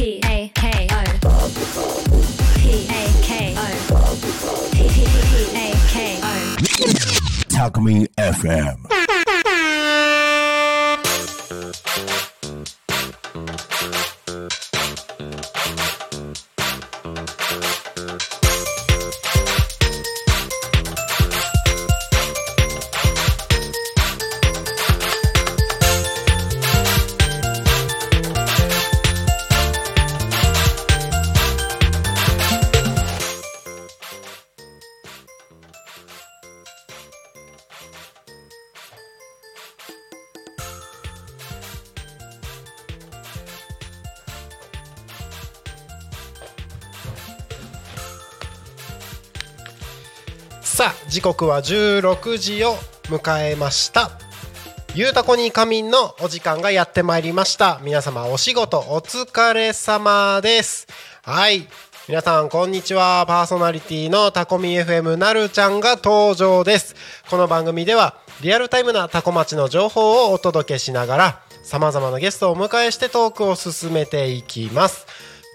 P A K O P A K O P A K O Talk FM. 時刻は16時を迎えました。ゆうたこに仮眠のお時間がやってまいりました。皆様お仕事お疲れ様です。はい。皆さんこんにちは。パーソナリティのタコミ FM なるちゃんが登場です。この番組ではリアルタイムなタコ町の情報をお届けしながら様々なゲストをお迎えしてトークを進めていきます。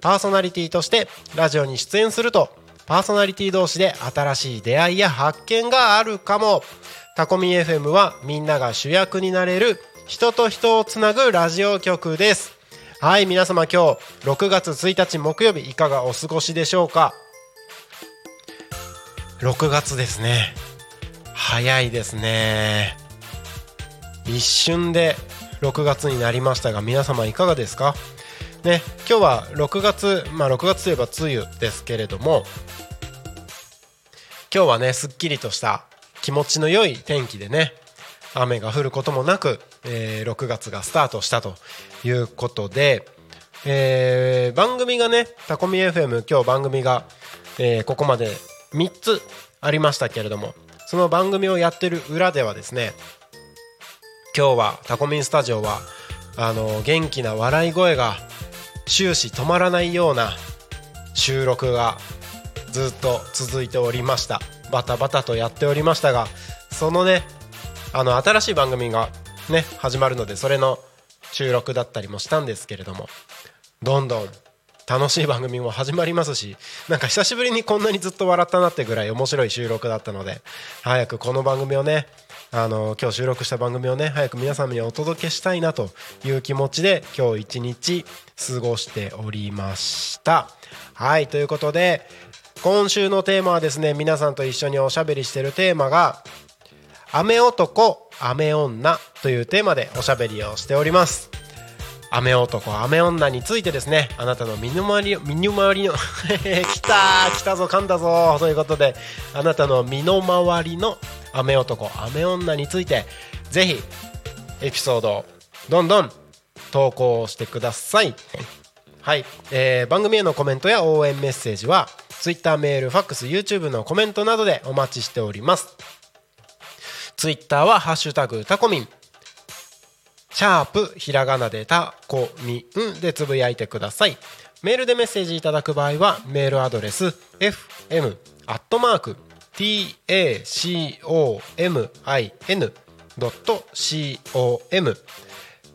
パーソナリティとしてラジオに出演するとパーソナリティ同士で新しい出会いや発見があるかも。タコミ FM はみんなが主役になれる人と人をつなぐラジオ局です。はい皆様今日6月1日木曜日いかがお過ごしでしょうか？6月ですね。早いですね。一瞬で6月になりましたが皆様いかがですか？ね今日は6月まあ6月といえば梅雨ですけれども今日はねすっきりとした気持ちの良い天気でね雨が降ることもなく、えー6月がスタートしたということで、えー番組がねタコミ FM 今日番組が、えーここまで3つありましたけれどもその番組をやってる裏ではですね今日はタコミンスタジオはあの元気な笑い声が終始止まらないような収録がずっと続いておりました。バタバタとやっておりましたがそのねあの新しい番組がね始まるのでそれの収録だったりもしたんですけれどもどんどん楽しい番組も始まりますしなんか久しぶりにこんなにずっと笑ったなってぐらい面白い収録だったので早くこの番組をねあの今日収録した番組をね早く皆様にお届けしたいなという気持ちで今日一日過ごしておりました。はいということで今週のテーマはですね皆さんと一緒におしゃべりしてるテーマが雨男雨女というテーマでおしゃべりをしております。雨男雨女についてですね。あなたの身の回り身の回りの 来た来たぞ噛んだぞ。ということであなたの身の回りの雨男雨女についてぜひエピソードをどんどん投稿してください。はい、えー番組へのコメントや応援メッセージは Twitter メールファックス YouTube のコメントなどでお待ちしております。ツイッターは「ハッシュタグタコミン」シャープひらがなでタコミンでつぶやいてください。メールでメッセージいただく場合はメールアドレス fm アットマーク tacomin.com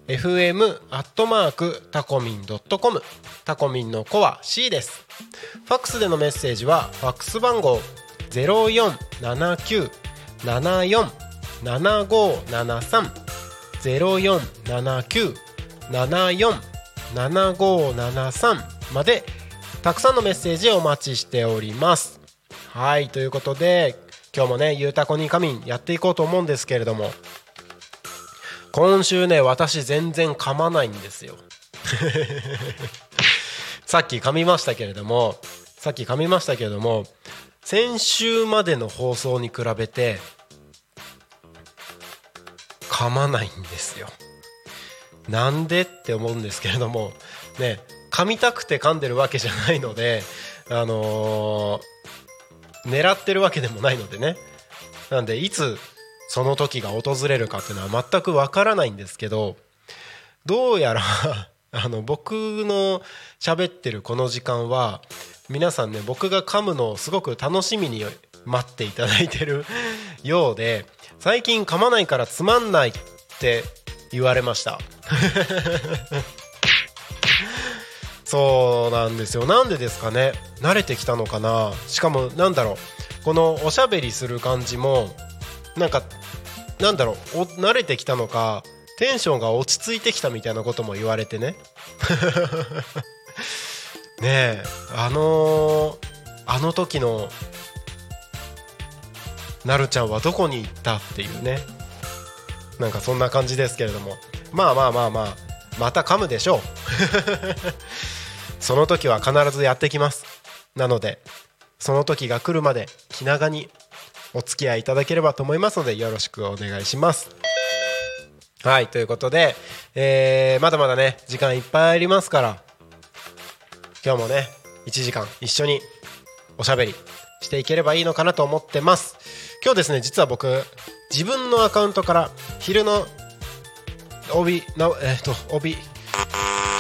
fm アットマークタコミンドットコムタコミンの子は C です。ファックスでのメッセージはファックス番号0479747573 0479747573までたくさんのメッセージをお待ちしております。はいということで今日もね「ゆうたこに仮眠」やっていこうと思うんですけれども今週ね私全然噛まないんですよ。さっき噛みましたけれどもさっき噛みましたけれども先週までの放送に比べて噛まないんですよ。なんでって思うんですけれどもね噛みたくて噛んでるわけじゃないのであのー狙ってるわけでもないのでね。なんでいつその時が訪れるかっていうのは全くわからないんですけどどうやら あの僕の喋ってるこの時間は皆さんね僕が噛むのをすごく楽しみに待っていただいてるようで最近噛まないからつまんないって言われました。そうなんですよ。なんでですかね。慣れてきたのかな。しかもなんだろう。このおしゃべりする感じもなんかなんだろう。お慣れてきたのかテンションが落ち着いてきたみたいなことも言われてね。ねえあのーあの時のなるちゃんはどこに行ったっていうね。なんかそんな感じですけれども。まあまあまあまあまた噛むでしょう。その時は必ずやってきます。なのでその時が来るまで気長にお付き合いいただければと思いますのでよろしくお願いします。はいということで、えーまだまだね時間いっぱいありますから今日もね1時間一緒におしゃべりしていければいいのかなと思ってます。今日ですね実は僕自分のアカウントから昼の帯のえっ、と帯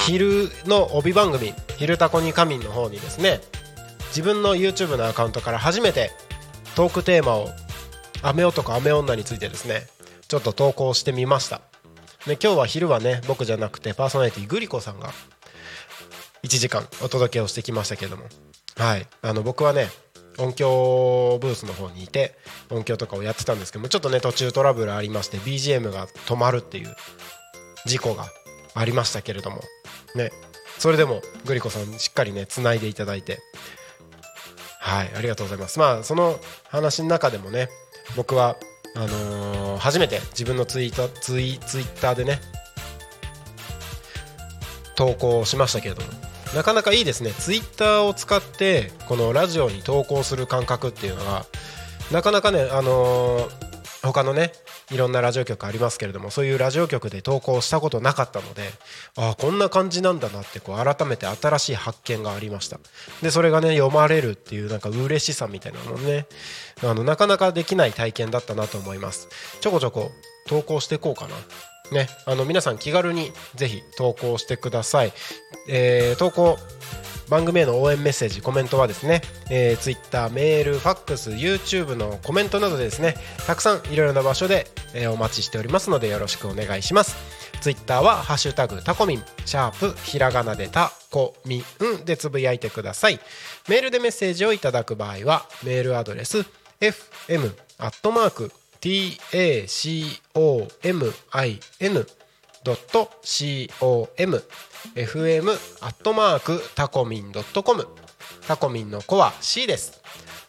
昼の帯番組「昼タコに仮眠」の方にですね自分の YouTube のアカウントから初めてトークテーマを「雨男雨女」についてですねちょっと投稿してみました。で今日は昼はね僕じゃなくてパーソナリティグリコさんが1時間お届けをしてきましたけども。はい。あの僕はね音響ブースの方にいて音響とかをやってたんですけどもちょっとね途中トラブルありまして BGM が止まるっていう事故がありましたけれどもね。それでもグリコさんしっかりねつないでいただいてはいありがとうございます。まあその話の中でもね僕はあのー初めて自分のツイートツイツイッターでね投稿しましたけれどもなかなかいいですね。ツイッターを使ってこのラジオに投稿する感覚っていうのがなかなかねあのー他のねいろんなラジオ局ありますけれどもそういうラジオ局で投稿したことなかったのでああこんな感じなんだなってこう改めて新しい発見がありました。でそれがね読まれるっていうなんか嬉しさみたいなのねあのなかなかできない体験だったなと思います。ちょこちょこ投稿していこうかな。ね、あの皆さん気軽にぜひ投稿してください、えー投稿番組への応援メッセージコメントはですね、えー、Twitter メールファックス YouTube のコメントなどでですねたくさんいろいろな場所で、えーお待ちしておりますのでよろしくお願いします。Twitter は「ハッシュタグタコミン」シャープひらがなでタコミンでつぶやいてください。メールでメッセージをいただく場合はメールアドレス fm アットマーク tacomin.com fm アットマークタコミンドットコムタコミンの子は C です。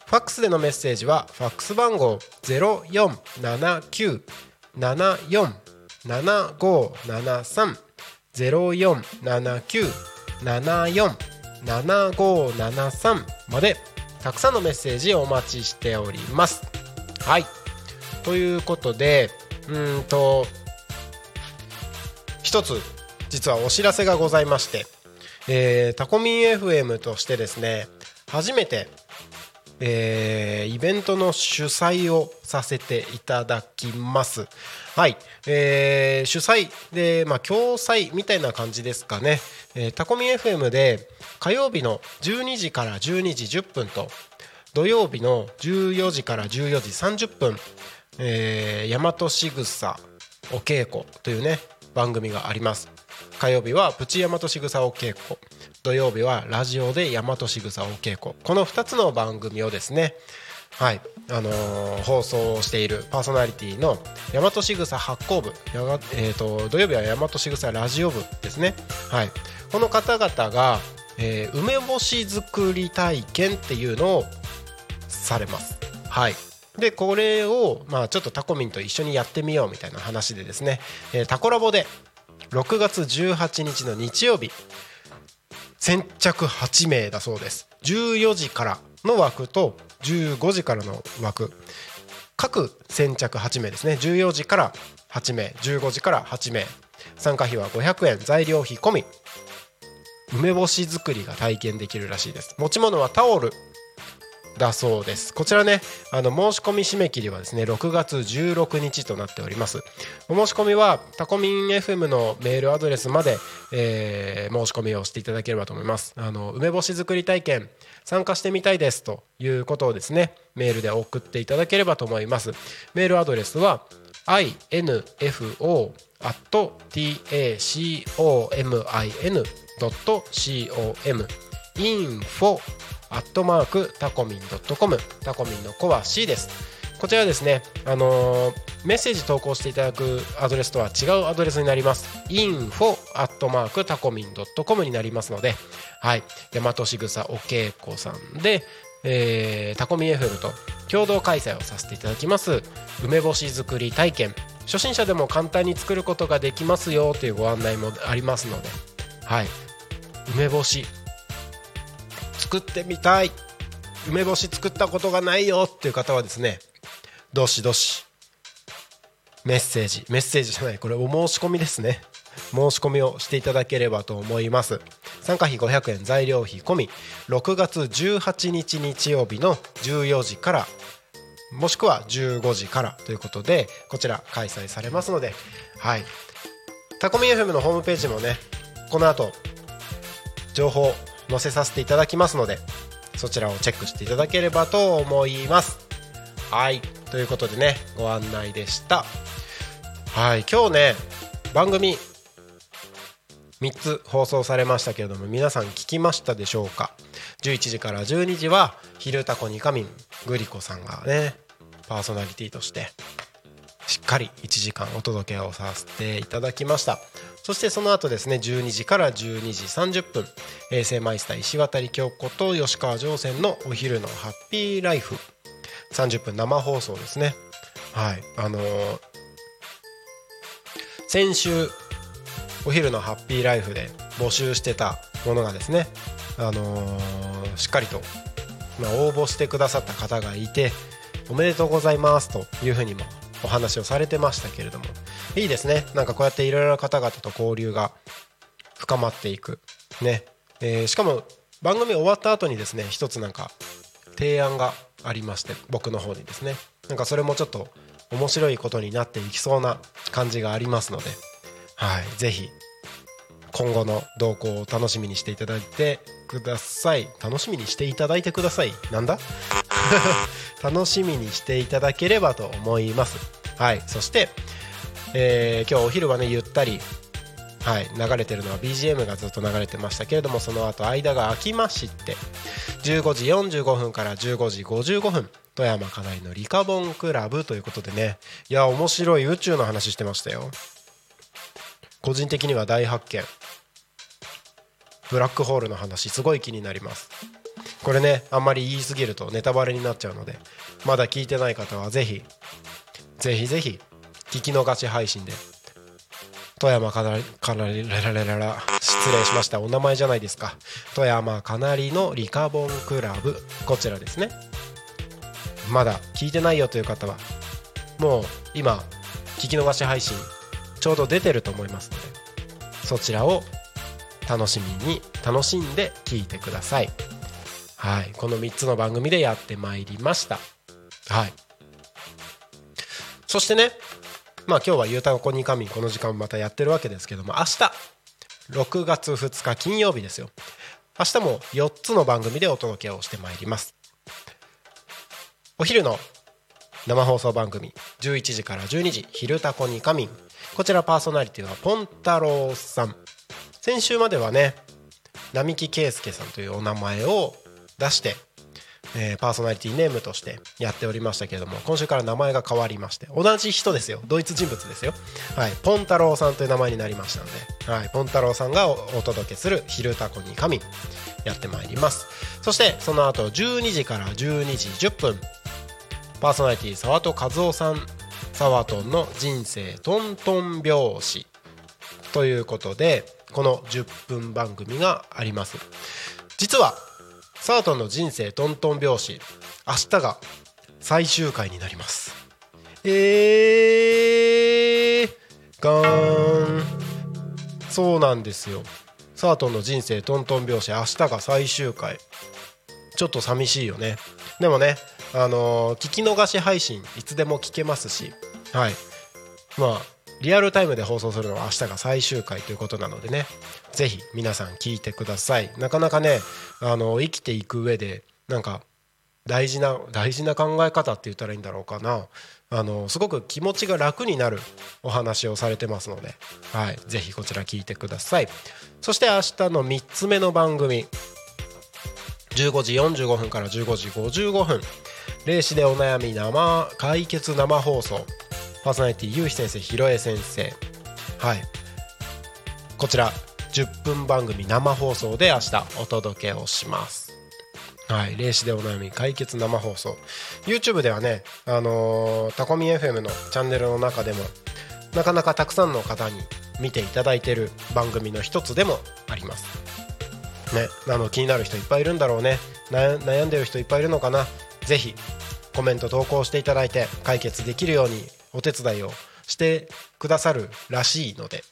ファックスでのメッセージはファックス番号ゼロ四七九七四七五七三ゼロ四七九七四七五七三までたくさんのメッセージをお待ちしております。はい。ということでうんと一つ実はお知らせがございまして、えータコミン FM としてですね初めて、えーイベントの主催をさせていただきます。はい、えー主催で、まあ、共催みたいな感じですかね、えータコミン FM で火曜日の12時から12時10分と土曜日の14時から14時30分「えー、大和しぐさお稽古」というね番組があります。火曜日はプチ大和しぐさお稽古。土曜日はラジオで大和しぐさお稽古。この2つの番組をですねはいあのー放送しているパーソナリティの大和しぐさ発行部やが、えー、と土曜日は大和しぐさラジオ部ですね。はい。この方々が、えー梅干し作り体験っていうのをされます。はい。でこれを、まあ、ちょっとタコミンと一緒にやってみようみたいな話でですね、えータコラボで6月18日の日曜日先着8名だそうです。14時からの枠と15時からの枠。各先着8名ですね。14時から8名。15時から8名。参加費は500円。材料費込み。梅干し作りが体験できるらしいです。持ち物はタオル。だそうです。こちらねあの申し込み締め切りはですね6月16日となっております。お申し込みはタコミン FM のメールアドレスまで、えー申し込みをしていただければと思います。あの梅干し作り体験参加してみたいですということをですねメールで送っていただければと思います。メールアドレスは info tacomin.com info アットマークタコミンドットコム。タコミンの子は C です。こちらですね、あのーメッセージ投稿していただくアドレスとは違うアドレスになります。info アットマークタコミンドットコムになりますのではい。大和しぐさおけいこさんで、えータコミ FM と共同開催をさせていただきます。梅干し作り体験。初心者でも簡単に作ることができますよというご案内もありますのではい。梅干し作ってみたい。梅干し作ったことがないよ。っていう方はですねどしどしメッセージ。メッセージじゃない。これお申し込みですね。申し込みをしていただければと思います。参加費500円。材料費込み。6月18日日曜日の14時からもしくは15時からということでこちら開催されますのではい。タコミ FM のホームページもねこの後情報載せさせていただきますのでそちらをチェックしていただければと思います。はい。ということでねご案内でした。はい。今日ね番組3つ放送されましたけれども皆さん聞きましたでしょうか？11時から12時は「昼タコニカミン」グリコさんがねパーソナリティとしてしっかり1時間お届けをさせていただきました。そしてその後ですね12時から12時30分衛星マイスター石渡京子と吉川上船のお昼のハッピーライフ。30分生放送ですね。はいあのー先週お昼のハッピーライフで募集してたものがですねあのーしっかりと、まあ、応募してくださった方がいておめでとうございますというふうにもお話をされてましたけれども。いいですね。なんかこうやっていろいろな方々と交流が深まっていく。ね、えーしかも番組終わった後にですね一つなんか提案がありまして僕の方にですね。なんかそれもちょっと面白いことになっていきそうな感じがありますので。はい。ぜひ今後の動向を楽しみにしていただいてください。楽しみにしていただいてください。なんだ？楽しみにしていただければと思います。はい。そして、えー今日お昼はねゆったりはい、流れてるのは BGM がずっと流れてましたけれどもその後間が空きまして15時45分から15時55分富山かなりのリカボンクラブということでね。いや面白い宇宙の話してましたよ。個人的には大発見。ブラックホールの話すごい気になります。これねあんまり言い過ぎるとネタバレになっちゃうのでまだ聞いてない方はぜひぜひぜひ聞き逃し配信で富山かなりかなりららららら失礼しました。お名前じゃないですか。富山かなりのリカボンクラブ。こちらですね。まだ聞いてないよという方はもう今聞き逃し配信ちょうど出てると思いますのでそちらを楽しみに楽しんで聞いてください。はい。この3つの番組でやってまいりました。はい。そしてねまあ今日は「ゆうたこにかみん」この時間またやってるわけですけども明日6月2日金曜日ですよ。明日も4つの番組でお届けをしてまいります。お昼の生放送番組11時から12時「昼タコにかみん」こちらパーソナリティはポンタロウさん。先週まではね並木圭介さんというお名前を出して、えーパーソナリティネームとしてやっておりましたけれども今週から名前が変わりまして同じ人ですよ。同一人物ですよ。はい。ポンタロウさんという名前になりましたので、はい、ポンタロウさんがおお届けする「昼タコに神」やってまいります。そしてその後12時から12時10分パーソナリティ沢戸和夫さん沢戸の人生トントン拍子ということでこの10分番組があります。実はサートンの人生トントン拍子。明日が最終回になります。えー、ガーン。そうなんですよ。サートンの人生トントン拍子明日が最終回。ちょっと寂しいよね。でもねあのー聞き逃し配信いつでも聞けますし。はい。まあリアルタイムで放送するのは明日が最終回ということなのでね。ぜひ皆さん聞いてください。なかなかねあの生きていく上でなんか大事な大事な考え方って言ったらいいんだろうかな。あのすごく気持ちが楽になるお話をされてますので、はい、ぜひこちら聞いてください。そして明日の3つ目の番組。15時45分から15時55分。霊視でお悩み生解決生放送。パーソナリティゆうひ先生ひろえ先生。はい。こちら10分番組生放送で明日お届けをします。はい、霊視でお悩み解決生放送。YouTube ではね、あのタコミ FM のチャンネルの中でもなかなかたくさんの方に見ていただいてる番組の一つでもあります。ね、あの気になる人いっぱいいるんだろうね。悩悩んでる人いっぱいいるのかな。ぜひコメント投稿していただいて解決できるようにお手伝いをしてくださるらしいので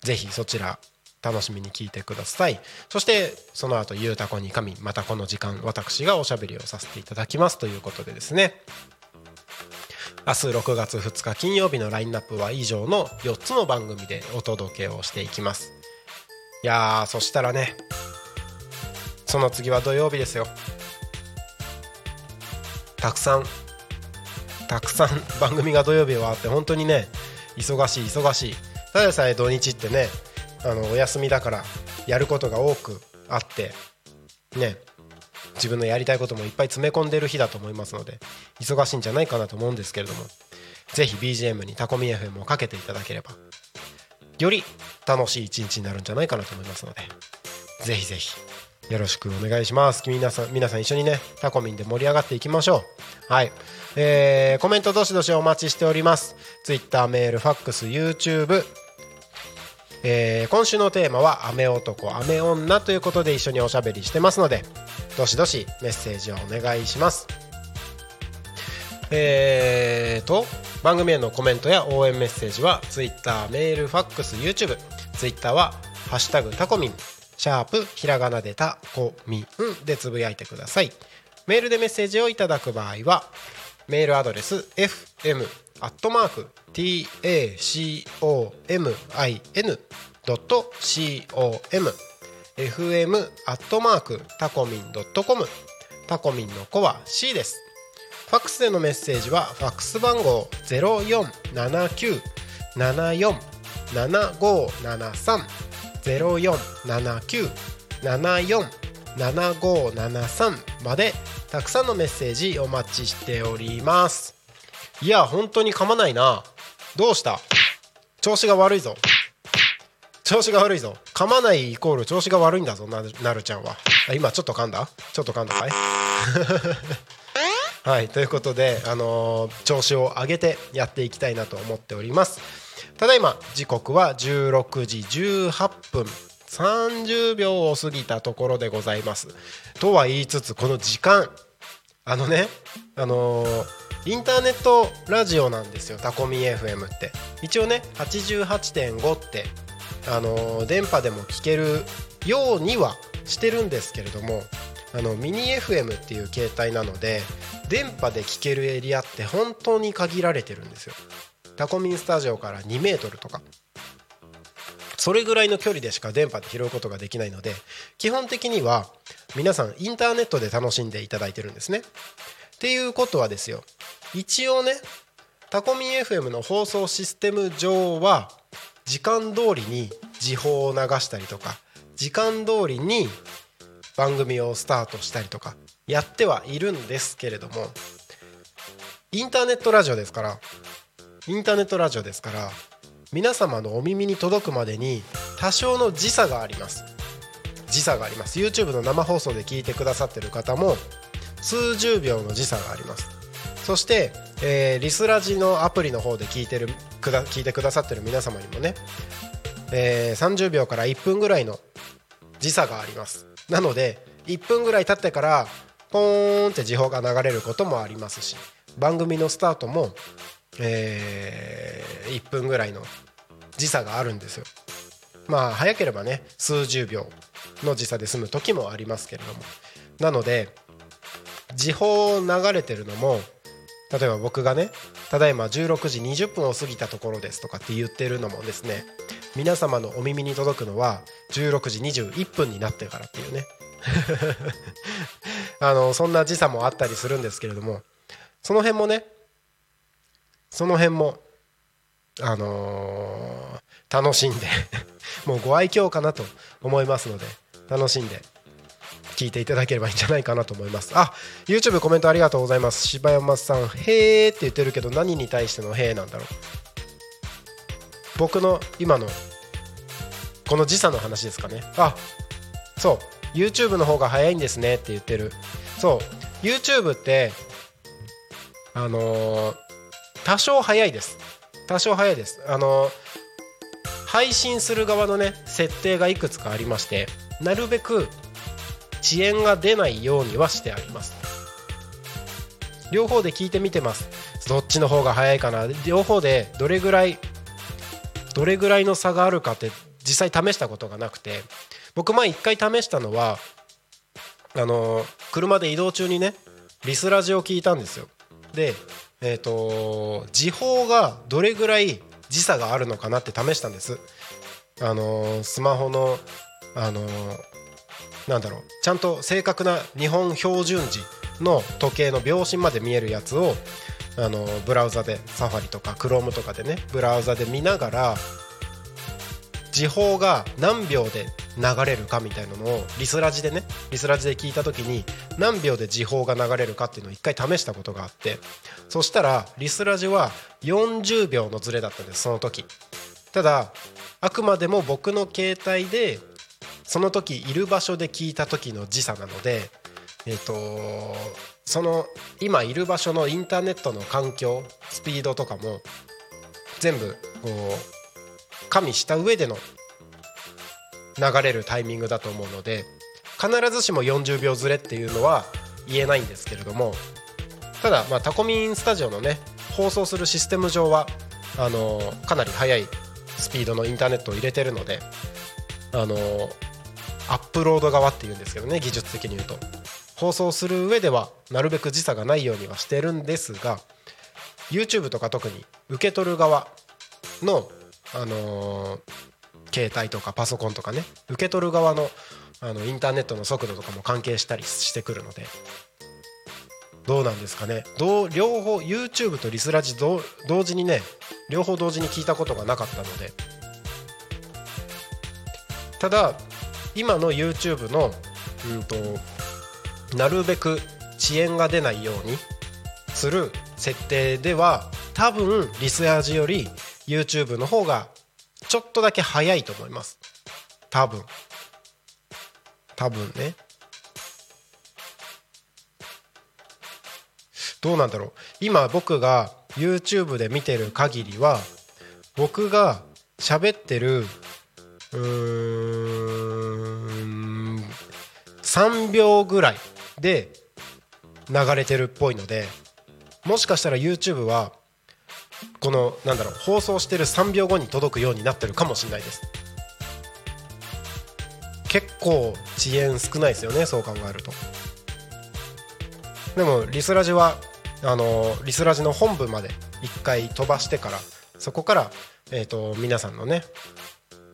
ぜひそちら楽しみに聞いてください。そしてその後ゆうたこに神またこの時間私がおしゃべりをさせていただきますということでですね。明日6月2日金曜日のラインナップは以上の4つの番組でお届けをしていきます。いやーそしたらねその次は土曜日ですよ。たくさんたくさん番組が土曜日はあって本当にね忙しい忙しい。ただでさえ土日ってねあのお休みだからやることが多くあってね自分のやりたいこともいっぱい詰め込んでる日だと思いますので忙しいんじゃないかなと思うんですけれどもぜひ BGM にタコミ FM をかけていただければより楽しい一日になるんじゃないかなと思いますのでぜひぜひよろしくお願いします。皆さん皆さん一緒にねタコミンで盛り上がっていきましょう。はい。えー、コメントどしどしお待ちしております。Twitter メールファックス YouTube えー今週のテーマは「雨男雨女」ということで一緒におしゃべりしてますのでどしどしメッセージをお願いします。えーと番組へのコメントや応援メッセージは Twitter メールファックス YouTube Twitter は「ハッシュタグタコミン」シャープひらがなでタコミンでつぶやいてください。メールでメッセージをいただく場合はメールアドレス fm.tacomin.com fm アットマークタコミンドットコムタコミンの子は C です。ファックスでのメッセージはファックス番号0479747573 0479747573 7573までたくさんのメッセージお待ちしております。いや本当に噛まないな。どうした？調子が悪いぞ。調子が悪いぞ。噛まないイコール調子が悪いんだぞななるちゃんは。あ今ちょっと噛んだ？ちょっと噛んだかい？はいということで、あのー調子を上げてやっていきたいなと思っております。ただいま時刻は16時18分。30秒を過ぎたところでございます。とは言いつつこの時間。あのねあのーインターネットラジオなんですよ。タコミ FM って。一応ね88.5ってあのー電波でも聞けるようにはしてるんですけれどもあのミニ FM っていう形態なので電波で聞けるエリアって本当に限られてるんですよ。タコミンスタジオから2メートルとか。それぐらいの距離でしか電波で拾うことができないので基本的には皆さんインターネットで楽しんでいただいてるんですね。っていうことはですよ。一応ねタコミン FM の放送システム上は時間通りに時報を流したりとか時間通りに番組をスタートしたりとかやってはいるんですけれどもインターネットラジオですからインターネットラジオですから皆様のお耳に届くまでに多少の時差があります。時差があります。YouTube の生放送で聞いてくださってる方も数十秒の時差があります。そして、えーリスラジのアプリの方で聞いてるくだ聞いてくださってる皆様にもね、えー30秒から1分ぐらいの時差があります。なので1分ぐらい経ってからポーンって時報が流れることもありますし番組のスタートも、え1分ぐらいの時差があるんですよ。まあ早ければね数十秒の時差で済む時もありますけれども。なので時報流れてるのも例えば僕がねただいま16時20分を過ぎたところですとかって言ってるのもですね皆様のお耳に届くのは16時21分になってからっていうね。あのそんな時差もあったりするんですけれどもその辺もねその辺もあのー、楽しんでもうご愛嬌かなと思いますので楽しんで聞いていただければいいんじゃないかなと思います。あ YouTube コメントありがとうございます。柴山さん「へーって言ってるけど何に対しての「へーなんだろう。僕の今のこの時差の話ですかね。あそう。YouTube の方が早いんですねって言ってる。そう。YouTube ってあのー、多少早いです。多少早いです。あの、配信する側のね設定がいくつかありましてなるべく遅延が出ないようにはしてあります。両方で聞いてみてます。どっちの方が早いかな。両方でどれぐらいどれぐらいの差があるかって実際試したことがなくて。僕前一回試したのはあの車で移動中にねリスラジオを聞いたんですよ。でえっ、ー、と時報がどれぐらい時差があるのかなって試したんです。あのスマホのあのなんだろうちゃんと正確な日本標準時の時計の秒針まで見えるやつをあのブラウザでサファリとかクロームとかでねブラウザで見ながら時報が何秒で流れるかみたいなのをリスラジでねリスラジで聞いた時に何秒で時報が流れるかっていうのを一回試したことがあってそしたらリスラジは40秒のズレだったんですその時。ただあくまでも僕の携帯でその時いる場所で聞いた時の時差なので、えーと、その今いる場所のインターネットの環境スピードとかも全部こう加味した上での流れるタイミングだと思うので必ずしも40秒ずれっていうのは言えないんですけれどもただ、まあ、タコミンスタジオのね放送するシステム上はあのかなり速いスピードのインターネットを入れてるのであのアップロード側っていうんですけどね技術的に言うと。放送する上ではなるべく時差がないようにはしてるんですが YouTube とか特に受け取る側の、あのー、携帯とかパソコンとかね受け取る側のあのインターネットの速度とかも関係したりしてくるので。どうなんですかね？どう両方 YouTube とリスラジ同時にね両方同時に聞いたことがなかったので。ただ今の YouTube の、うんと、なるべく遅延が出ないようにする設定では多分リスラジより YouTube の方がちょっとだけ早いと思います。多分。多分ね。どうなんだろう。今僕が YouTube で見てる限りは僕が喋ってるうーん3秒ぐらいで流れてるっぽいのでもしかしたら YouTube はこのなんだろう放送してる3秒後に届くようになってるかもしれないです。結構遅延少ないですよねそう考えると。でもリスラジはあのリスラジの本部まで1回飛ばしてからそこから、えーと皆さんのね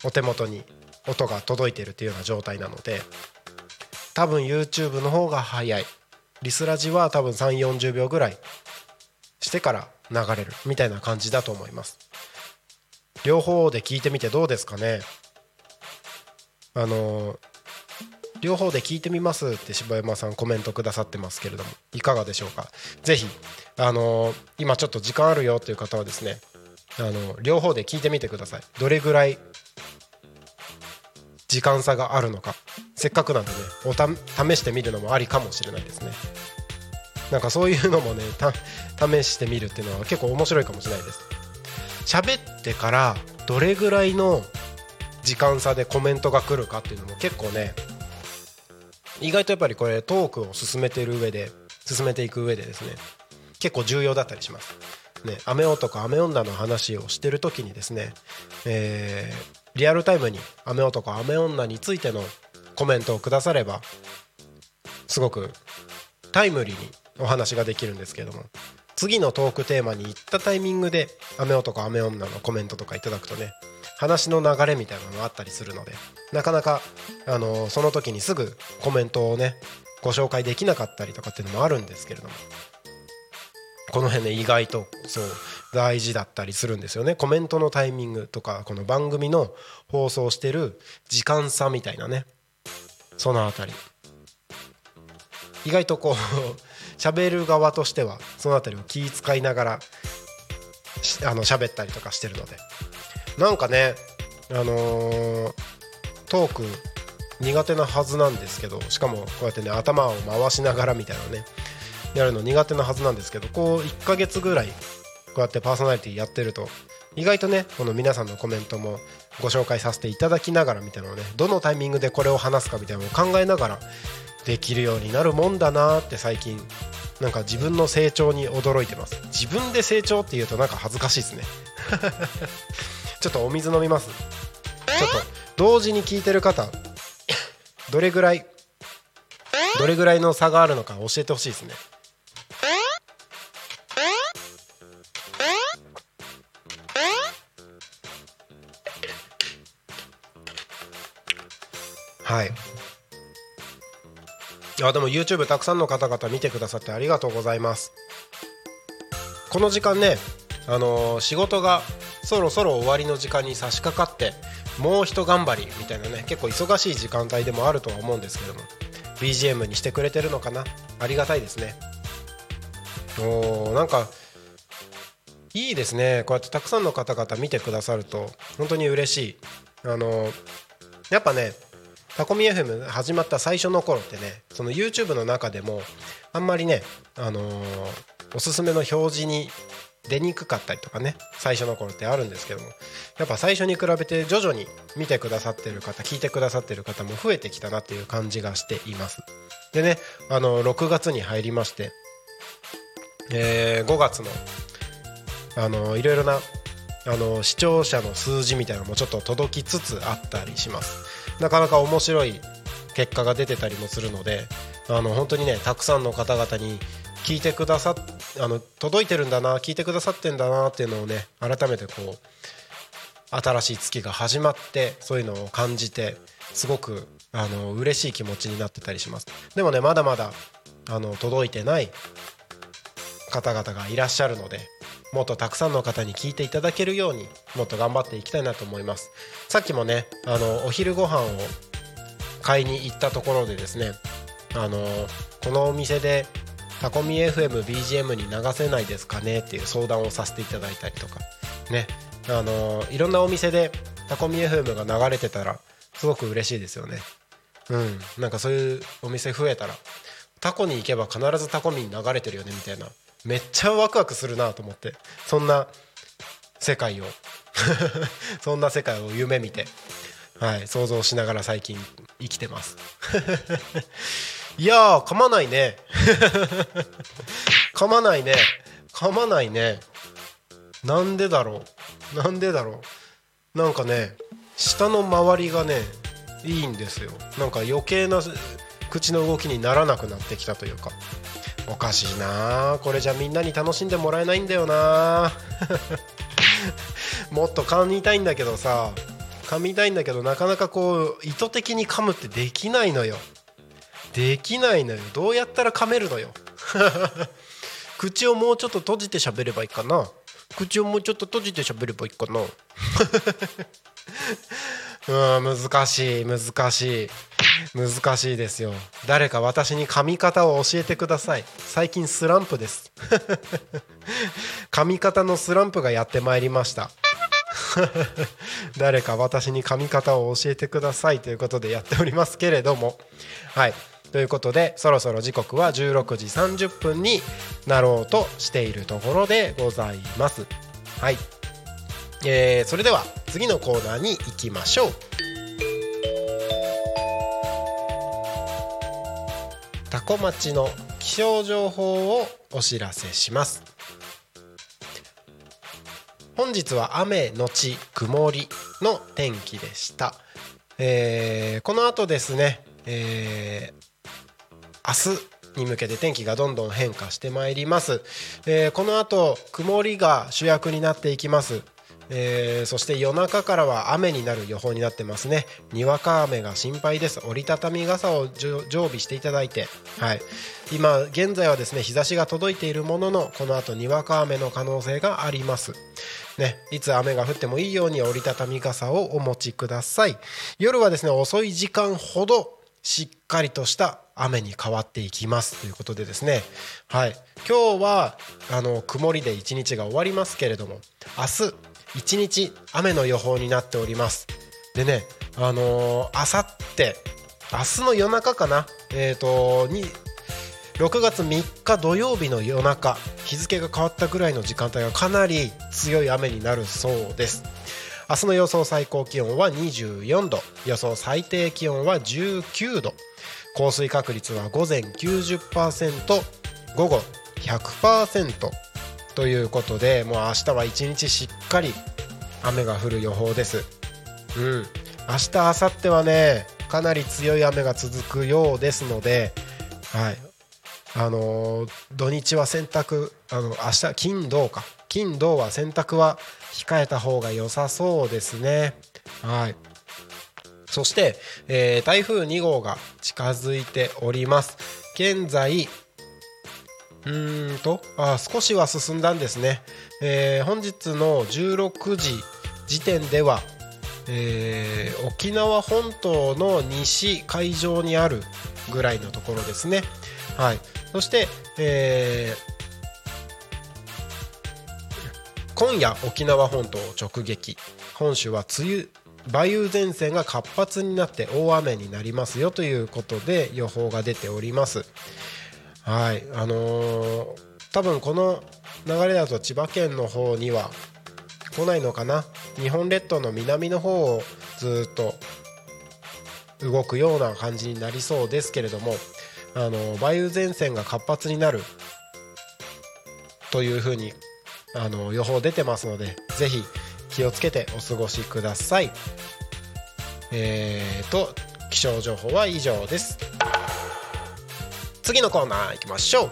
お手元に音が届いてるっていうような状態なので多分 YouTube の方が早い。リスラジは多分3 4 0秒ぐらいしてから流れるみたいな感じだと思います。両方で聞いてみてどうですかね。あの両方で聞いてみますって柴山さんコメントくださってますけれどもいかがでしょうか。是非あの今ちょっと時間あるよっていう方はですねあの両方で聞いてみてください。どれぐらい時間差があるのか。せっかくなんでねおた試してみるのもありかもしれないですね。なんかそういうのもね試してみるっていうのは結構面白いかもしれないです。喋ってからどれぐらいの時間差でコメントが来るかっていうのも結構ね意外とやっぱりこれトークを進めてる上で進めていく上でですね結構重要だったりします。ね雨男雨女の話をしてる時にですね、えーリアルタイムに雨男雨女についてのコメントをくださればすごくタイムリーにお話ができるんですけども。次のトークテーマに行ったタイミングで雨男雨女のコメントとかいただくとね話の流れみたいなのがあったりするのでなかなか、あのその時にすぐコメントをねご紹介できなかったりとかっていうのもあるんですけれども。この辺ね意外とそう大事だったりするんですよね。コメントのタイミングとかこの番組の放送してる時間差みたいなね。そのあたり。意外とこう喋る側としてはそのあたりを気遣いながらあの喋ったりとかしてるので。なんかねあのー、トーク苦手なはずなんですけどしかもこうやってね頭を回しながらみたいなねやるの苦手なはずなんですけどこう1ヶ月ぐらいこうやってパーソナリティやってると意外とねこの皆さんのコメントもご紹介させていただきながらみたいなのをねどのタイミングでこれを話すかみたいなのを考えながらできるようになるもんだなって最近なんか自分の成長に驚いてます。自分で成長っていうとなんか恥ずかしいですね。ちょっとお水飲みます。ちょっと同時に聞いてる方どれぐらいどれぐらいの差があるのか教えてほしいですね。はいあでも YouTube たくさんの方々見てくださってありがとうございます。この時間ねあのー、仕事がそろそろ終わりの時間に差し掛かってもうひと頑張りみたいなね結構忙しい時間帯でもあるとは思うんですけども BGM にしてくれてるのかな？ありがたいですね。おーなんかいいですね。こうやってたくさんの方々見てくださると本当に嬉しい。あのー、やっぱねタコミ FM 始まった最初の頃ってねその YouTube の中でもあんまりね、あのー、おすすめの表示に出にくかったりとかね最初の頃ってあるんですけどもやっぱ最初に比べて徐々に見てくださってる方聞いてくださってる方も増えてきたなっていう感じがしています。でねあの6月に入りまして、えー、5月のあのいろいろなあの視聴者の数字みたいなのもちょっと届きつつあったりします。なかなか面白い結果が出てたりもするのであの本当にねたくさんの方々に聞いてくださあの届いてるんだな聞いてくださってんだなっていうのをね改めてこう新しい月が始まってそういうのを感じてすごくあの嬉しい気持ちになってたりします。でもねまだまだあの届いてない方々がいらっしゃるのでもっとたくさんの方に聞いていただけるようにもっと頑張っていきたいなと思います。さっきもねあのお昼ご飯を買いに行ったところでですねあのこのお店でタコミ FMBGM に流せないですかねっていう相談をさせていただいたりとかねあのいろんなお店でタコミ FM が流れてたらすごく嬉しいですよね。うんなんかそういうお店増えたらタコに行けば必ずタコミに流れてるよねみたいなめっちゃワクワクするなと思って。そんな世界を。そんな世界を夢見て、はい、想像しながら最近生きてます。いやー噛まないね。噛まないね。噛まないね。なんでだろう。なんでだろう。なんかね下の周りがねいいんですよ。なんか余計な口の動きにならなくなってきたというか。おかしいな。これじゃみんなに楽しんでもらえないんだよな。もっと噛みたいんだけどさ。噛みたいんだけどなかなかこう意図的に噛むってできないのよ。できないのよ。どうやったら噛めるのよ。口をもうちょっと閉じて喋ればいいかな。口をもうちょっと閉じて喋ればいいかな。うん難しい難しい。難しいですよ。誰か私に噛み方を教えてください。最近スランプです。噛み方のスランプがやってまいりました。誰か私に噛み方を教えてください。ということでやっておりますけれども。はい。ということでそろそろ時刻は16時30分になろうとしているところでございます。はい。えー、それでは次のコーナーに行きましょう。タコ町の気象情報をお知らせします。本日は雨のち曇りの天気でした、えーこの後ですね、えー明日に向けて天気がどんどん変化してまいります、えーこの後曇りが主役になっていきます。えーそして夜中からは雨になる予報になってますね。にわか雨が心配です。折りたたみ傘を常備していただいて、はい、今現在はですね日差しが届いているもののこの後にわか雨の可能性があります。ね、いつ雨が降ってもいいように折りたたみ傘をお持ちください。夜はですね遅い時間ほどしっかりとした雨に変わっていきます。ということでですね。はい。今日はあの曇りで一日が終わりますけれども明日一日雨の予報になっております。でねあのー、あさって明日の夜中かな。えっ、とに6月3日土曜日の夜中日付が変わったぐらいの時間帯がかなり強い雨になるそうです。明日の予想最高気温は24度予想最低気温は19度。降水確率は午前90%午後100%ということでもう明日は一日しっかり雨が降る予報です。うん。明日明後日はねかなり強い雨が続くようですのではい。あのー土日は洗濯あの明日金土か。金土は洗濯は控えた方が良さそうですね。はい。そして、えー台風2号が近づいております。現在うんとあ少しは進んだんですね、えー本日の16時時点では、えー沖縄本島の西海上にあるぐらいのところですね。はい。そして、えー今夜沖縄本島を直撃。本州は梅雨梅雨前線が活発になって大雨になりますよということで予報が出ております。はい。あのー多分この流れだと千葉県の方には来ないのかな。日本列島の南の方をずっと動くような感じになりそうですけれどもあの梅雨前線が活発になるというふうにあの予報出てますのでぜひ気をつけてお過ごしください。えーと気象情報は以上です。次のコーナー行きましょう。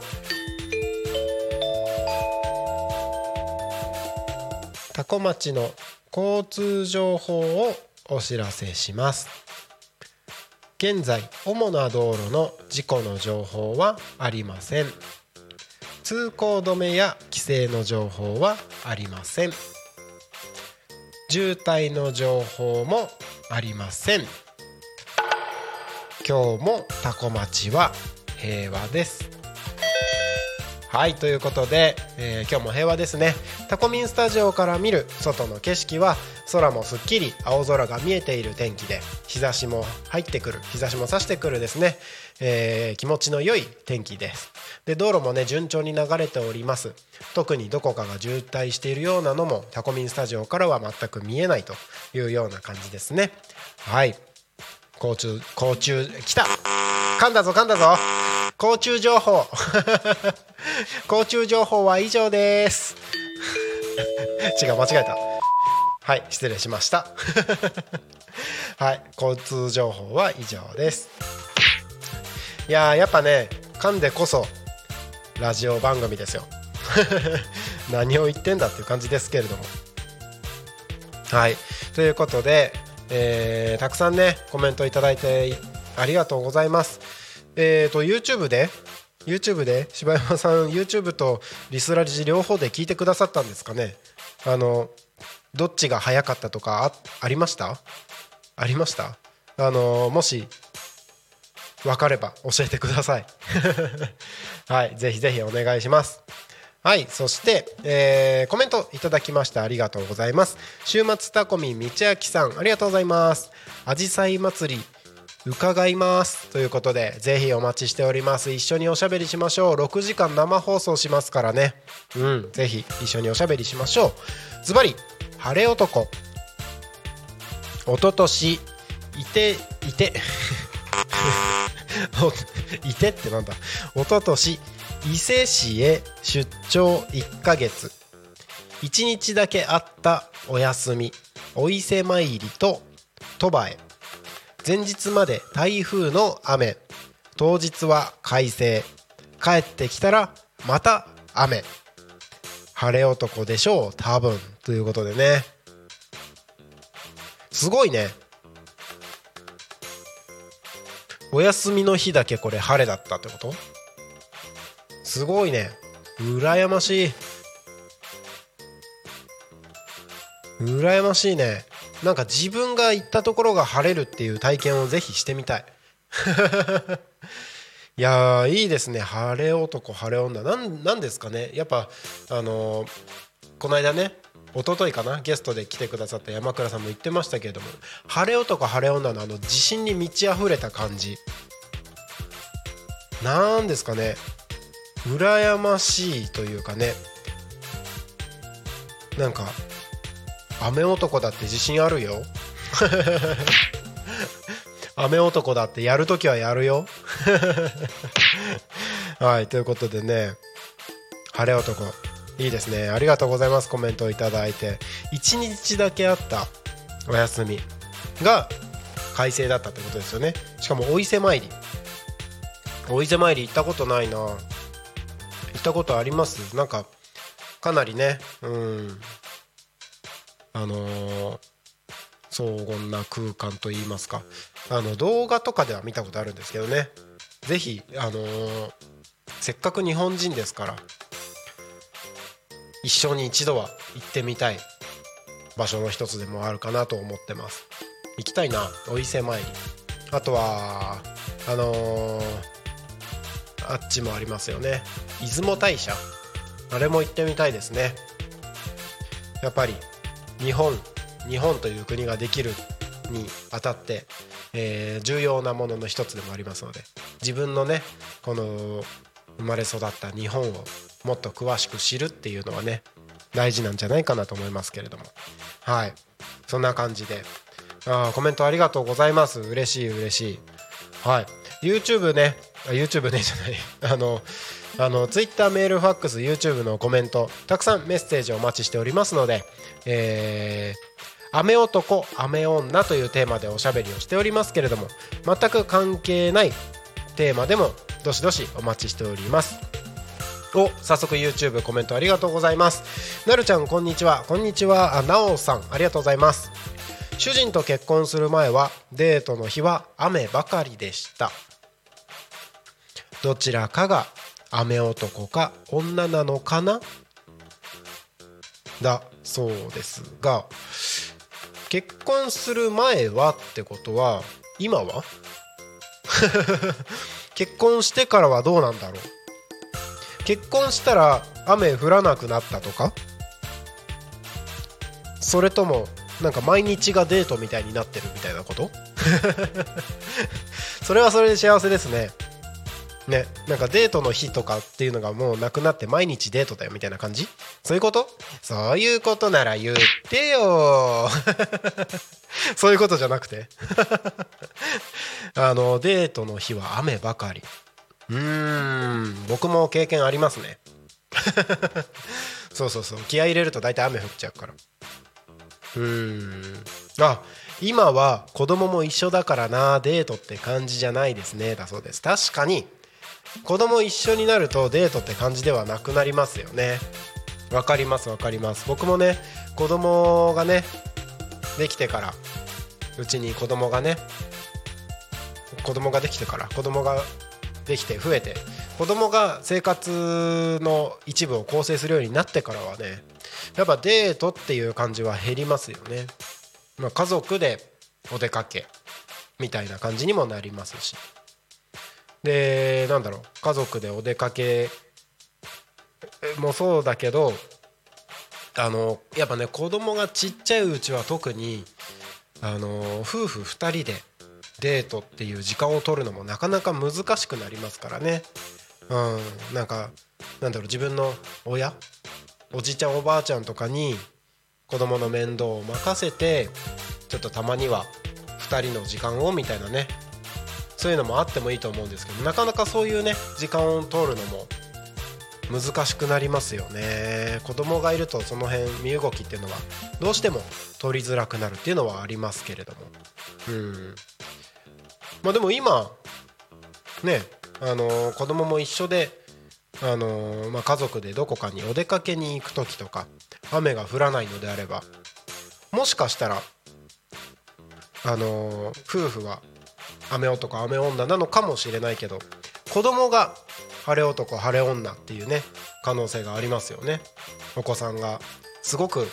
多古町の交通情報をお知らせします。現在主な道路の事故の情報はありません。通行止めや規制の情報はありません。渋滞の情報もありません。今日もタコ町は平和です。はいということで、えー今日も平和ですね。タコミンスタジオから見る外の景色は空もすっきり青空が見えている天気で日差しも入ってくる日差しも差してくるですね、えー気持ちの良い天気です。で道路もね順調に流れております。特にどこかが渋滞しているようなのもタコミンスタジオからは全く見えないというような感じですね。はい。交通交通来た！噛んだぞ噛んだぞ！交通情報。交通情報は以上です。違う間違えた。はい失礼しました。はい交通情報は以上です。いややっぱね噛んでこそラジオ番組ですよ。何を言ってんだっていう感じですけれども。はいということで、えーたくさんねコメントいただいてありがとうございます。えーと YouTube で YouTube で柴山さん YouTube とリスラジ両方で聞いてくださったんですかね？あのどっちが早かったとかあありました？ありました？あのもし分かれば教えてください。はいぜひぜひお願いします。はいそして、えーコメントいただきましてありがとうございます。週末タコミ道明さんありがとうございます。あじさい祭り伺います。ということでぜひお待ちしております。一緒におしゃべりしましょう。6時間生放送しますからね。うんぜひ一緒におしゃべりしましょう。ズバリ晴れ男。おととしいていて。いてってなんだ。おととし伊勢市へ出張1ヶ月。1日だけあったお休み。お伊勢参りと鳥羽へ。前日まで台風の雨。当日は快晴。帰ってきたらまた雨。晴れ男でしょう多分。ということでね。すごいね。お休みの日だけこれ晴れだったってこと？すごいね。羨ましい。羨ましいね。なんか自分が行ったところが晴れるっていう体験をぜひしてみたい。いやいいですね。晴れ男晴れ女。なんなんですかね。やっぱあのー、この間ね一昨日かなゲストで来てくださった山倉さんも言ってましたけれども晴れ男晴れ女のあの自信に満ち溢れた感じ。なんですかね。羨ましいというかね。なんか雨男だって自信あるよ。雨男だってやるときはやるよ。はいということでね。晴れ男。いいですね。ありがとうございます。コメントをいただいて。1日だけあった。お休み。が快晴だったってことですよね。しかもお伊勢参り。お伊勢参り行ったことないな。行ったことあります？なんかかなりね。うん。あのー、荘厳な空間といいますか。あの動画とかでは見たことあるんですけどね。是非あのー、せっかく日本人ですから一生に一度は行ってみたい場所の一つでもあるかなと思ってます。行きたいなお伊勢参り。あとはあのー、あっちもありますよね。出雲大社。あれも行ってみたいですね。やっぱり日本日本という国ができるにあたって、えー、重要なものの一つでもありますので自分のねこの生まれ育った日本をもっと詳しく知るっていうのはね大事なんじゃないかなと思いますけれども。はい。そんな感じで。あコメントありがとうございます。嬉しい嬉しい。はい。YouTube ね。YouTube ねじゃない。あのあの Twitter メールファックス YouTube のコメントたくさんメッセージお待ちしておりますのでえー、雨男雨女というテーマでおしゃべりをしておりますけれども全く関係ないテーマでもどしどしお待ちしております。お早速 YouTube コメントありがとうございます。なるちゃんこんにちは。こんにちは。あなおさんありがとうございます。主人と結婚する前はデートの日は雨ばかりでした。どちらかが雨男か女なのかな？だそうですが結婚する前はってことは今は？結婚してからはどうなんだろう？結婚したら雨降らなくなったとか？それともなんか毎日がデートみたいになってるみたいなこと？それはそれで幸せですね。ねなんかデートの日とかっていうのがもうなくなって毎日デートだよみたいな感じ？そういうこと？そういうことなら言ってよ。そういうことじゃなくて。あのデートの日は雨ばかり。うーん僕も経験ありますね。そうそうそう。気合い入れると大体雨降っちゃうから。うーん。あ今は子供も一緒だからなデートって感じじゃないですね。だそうです。確かに。子供一緒になるとデートって感じではなくなりますよね。わかりますわかります。僕もね子供がねできてからうちに子供がね子供ができてから子供ができて増えて子供が生活の一部を構成するようになってからはねやっぱデートっていう感じは減りますよね、まあ、家族でお出かけみたいな感じにもなりますし。でなんだろう家族でお出かけもそうだけどあのやっぱね子供がちっちゃいうちは特にあの夫婦2人でデートっていう時間を取るのもなかなか難しくなりますからね。うんなんかなんだろう自分の親おじちゃんおばあちゃんとかに子供の面倒を任せてちょっとたまには2人の時間をみたいなねそういうのもあってもいいと思うんですけどなかなかそういうね時間を通るのも難しくなりますよね。子供がいるとその辺身動きっていうのはどうしても取りづらくなるっていうのはありますけれども。うん。まあでも今ねあの子供も一緒であのまあ、家族でどこかにお出かけに行く時とか雨が降らないのであればもしかしたらあの夫婦は雨男雨女なのかもしれないけど子供が晴れ男晴れ女っていうね可能性がありますよね。お子さんがすごく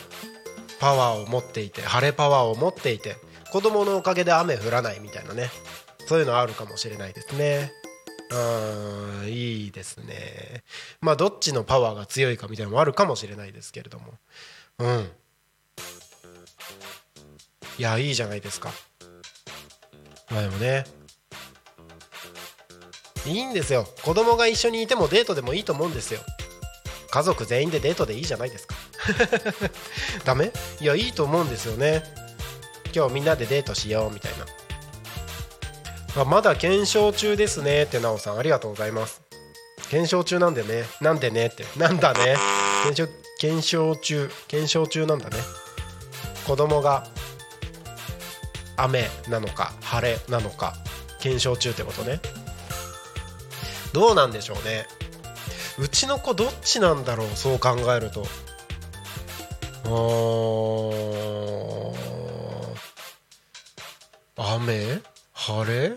パワーを持っていて晴れパワーを持っていて子供のおかげで雨降らないみたいなね。そういうのあるかもしれないですね。うんいいですね。まあどっちのパワーが強いかみたいなのもあるかもしれないですけれども。うん。いやいいじゃないですか。まあでもね。いいんですよ。子供が一緒にいてもデートでもいいと思うんですよ。家族全員でデートでいいじゃないですか。ダメ？いやいいと思うんですよね。今日みんなでデートしようみたいな。あまだ検証中ですね。ってなおさん。ありがとうございます。検証中なんでね。なんでね？って。なんだね？検証検証中。検証中なんだね。子供が雨なのか晴れなのか検証中ってことね。どうなんでしょうね。うちの子どっちなんだろうそう考えると。あ雨？晴れ？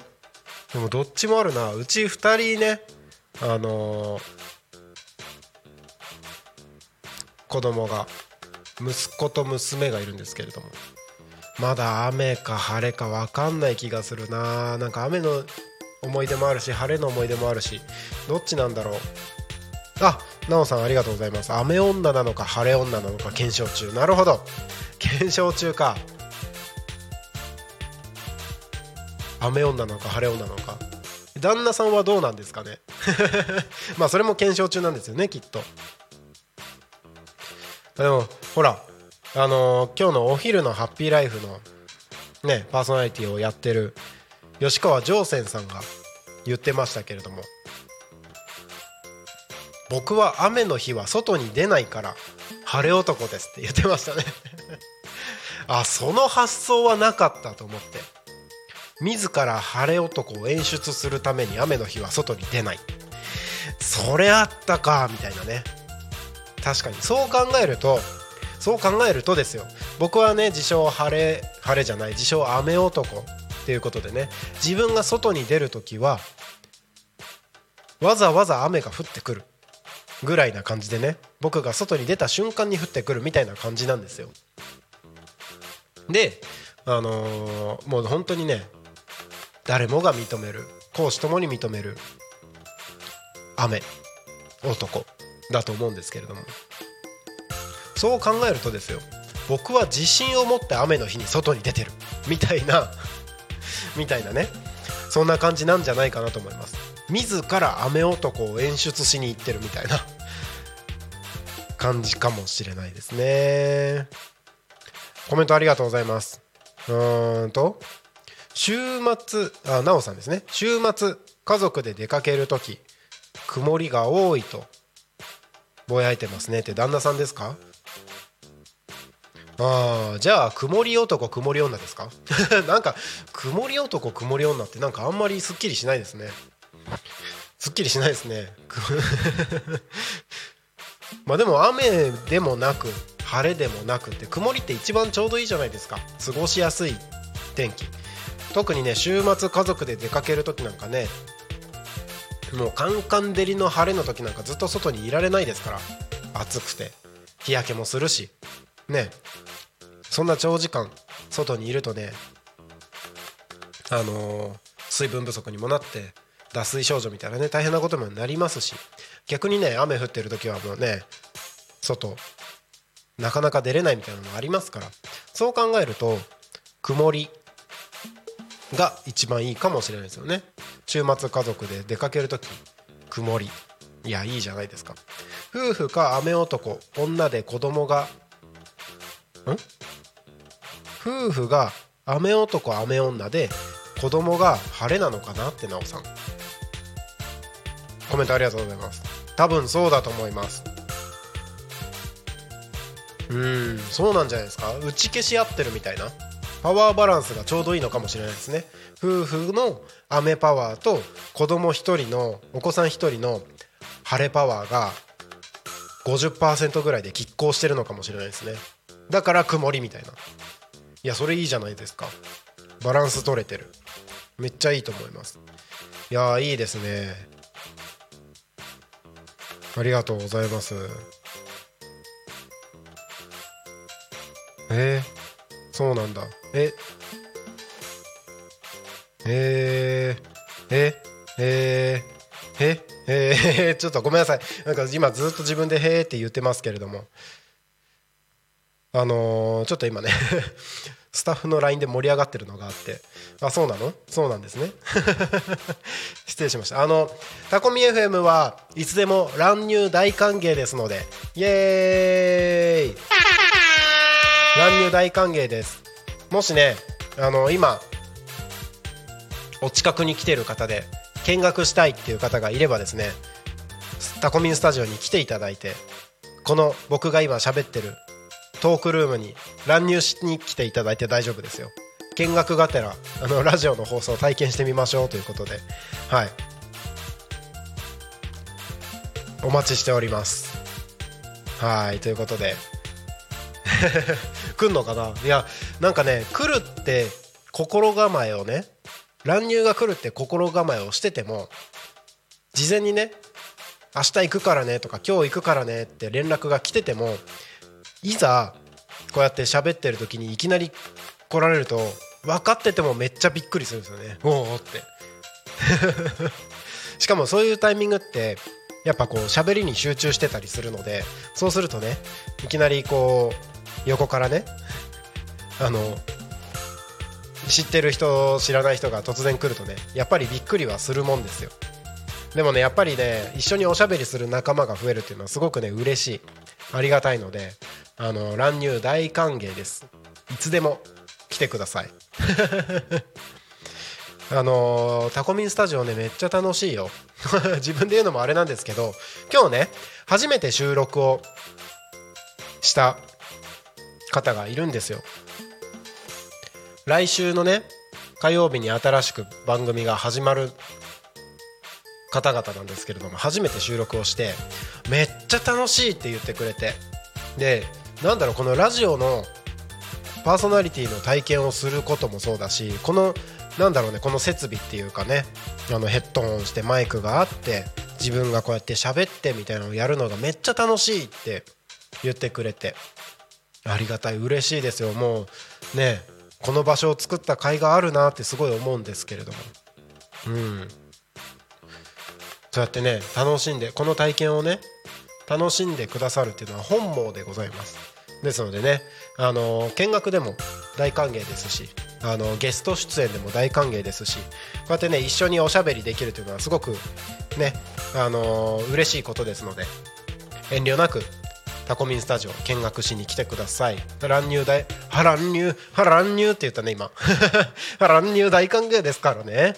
でもどっちもあるな。うち2人ねあのー、子供が息子と娘がいるんですけれども。まだ雨か晴れか分かんない気がするな。なんか雨の思い出もあるし晴れの思い出もあるしどっちなんだろう。あなおさんありがとうございます。雨女なのか晴れ女なのか検証中。なるほど。検証中か。雨女なのか晴れ女なのか。旦那さんはどうなんですかね。まあそれも検証中なんですよねきっと。でもほらあの、今日のお昼のハッピーライフのねパーソナリティをやってる吉川上泉さんが言ってましたけれども僕は雨の日は外に出ないから晴れ男ですって言ってましたね。あその発想はなかったと思って自ら晴れ男を演出するために雨の日は外に出ない。それあったかみたいなね。確かにそう考えるとそう考えるとですよ。僕はね自称晴れ晴れじゃない自称雨男っていうことでね自分が外に出る時はわざわざ雨が降ってくるぐらいな感じでね僕が外に出た瞬間に降ってくるみたいな感じなんですよ。であのー、もう本当にね誰もが認める講師ともに認める雨男だと思うんですけれども。そう考えるとですよ僕は自信を持って雨の日に外に出てるみたいな みたいなねそんな感じなんじゃないかなと思います。自ら雨男を演出しに行ってるみたいな感じかもしれないですね。コメントありがとうございます。うーんと週末あなおさんですね。週末家族で出かける時曇りが多いとぼやいてますねって旦那さんですか？ああじゃあ曇り男曇り女ですか？なんか曇り男曇り女ってなんかあんまりすっきりしないですね。すっきりしないですね。まあでも雨でもなく晴れでもなくって曇りって一番ちょうどいいじゃないですか。過ごしやすい天気。特にね週末家族で出かける時なんかねもうカンカン照りの晴れの時なんかずっと外にいられないですから。暑くて。日焼けもするし。ねそんな長時間外にいるとねあのー、水分不足にもなって脱水症状みたいなね大変なことにもなりますし逆にね雨降ってる時はもうね外なかなか出れないみたいなのもありますからそう考えると曇りが一番いいかもしれないですよね。週末家族で出かける時曇り。いやいいじゃないですか。夫婦か雨男女で子供が夫婦が雨男雨女で子供が晴れなのかなってなおさん。コメントありがとうございます。多分そうだと思います。うんそうなんじゃないですか？打ち消し合ってるみたいな。パワーバランスがちょうどいいのかもしれないですね。夫婦の雨パワーと子供1人のお子さん1人の晴れパワーが50%ぐらいで拮抗してるのかもしれないですね。だから曇りみたいな。いやそれいいじゃないですか。バランス取れてる。めっちゃいいと思います。いやいいですね。ありがとうございます。えー、そうなんだ。え？えー、え？えー、え？えー、ちょっとごめんなさい。なんか今ずっと自分で「へーって言ってますけれども。あのー、ちょっと今ね スタッフの LINE で盛り上がってるのがあって。あそうなの？そうなんですね。失礼しました。あのタコミ FM はいつでも乱入大歓迎ですので。イエーイ！乱入大歓迎です。もしねあの今お近くに来てる方で見学したいっていう方がいればですねタコミンスタジオに来ていただいてこの僕が今喋ってるトークルームに乱入しに来ていただいて大丈夫ですよ。見学がてらあのラジオの放送を体験してみましょうということで。はい。お待ちしております。はいということで。来んのかな？いやなんかね来るって心構えをね乱入が来るって心構えをしてても事前にね明日行くからねとか今日行くからねって連絡が来ててもいざこうやって喋ってる時にいきなり来られると分かっててもめっちゃびっくりするんですよね。おおって。しかもそういうタイミングってやっぱこう喋りに集中してたりするのでそうするとねいきなりこう横からねあの知ってる人知らない人が突然来るとねやっぱりびっくりはするもんですよ。でもねやっぱりね一緒におしゃべりする仲間が増えるっていうのはすごくね嬉しい。ありがたいのであの乱入大歓迎です。いつでも来てください。あのタコミンスタジオねめっちゃ楽しいよ。自分で言うのもあれなんですけど今日ね初めて収録をした方がいるんですよ。来週のね火曜日に新しく番組が始まる方々なんですけれども初めて収録をしてめっちゃ楽しいって言ってくれて。でなんだろうこのラジオのパーソナリティの体験をすることもそうだしこのなんだろうねこの設備っていうかねあのヘッドホンしてマイクがあって自分がこうやって喋ってみたいなのをやるのがめっちゃ楽しいって言ってくれてありがたい嬉しいですよ。もうねこの場所を作った甲斐があるなってすごい思うんですけれども。うん。そうやってね楽しんでこの体験をね楽しんでくださるっていうのは本望でございます。ですのでねあの見学でも大歓迎ですしあのゲスト出演でも大歓迎ですしこうやってね一緒におしゃべりできるというのはすごくねあの嬉しいことですので遠慮なくタコミンスタジオ見学しに来てください。乱入大乱入乱入って言ったね今。乱入大歓迎ですからね。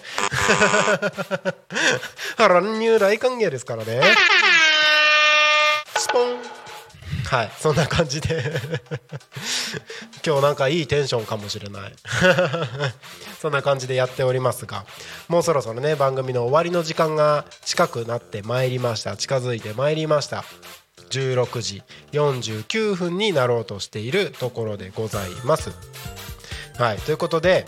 乱入大歓迎ですからね。はい。そんな感じで。今日なんかいいテンションかもしれない。そんな感じでやっておりますがもうそろそろね番組の終わりの時間が近くなってまいりました。近づいてまいりました。16時49分になろうとしているところでございます。はい。ということで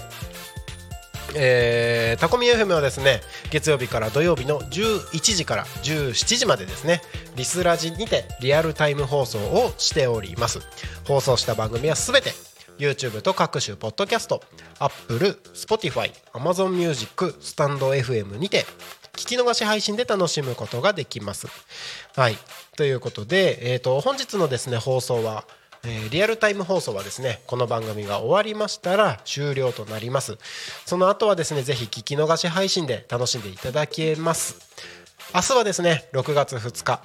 えー、タコミ FM はですね月曜日から土曜日の11時から17時までですねリスラジにてリアルタイム放送をしております。放送した番組はすべて YouTube と各種ポッドキャスト Apple、Spotify、Amazon Music、スタンド FM にて聞き逃し配信で楽しむことができます。はい。ということで、えーと、本日のですね放送はえー、リアルタイム放送はですねこの番組が終わりましたら終了となります。その後はですねぜひ聞き逃し配信で楽しんでいただけます。明日はですね6月2日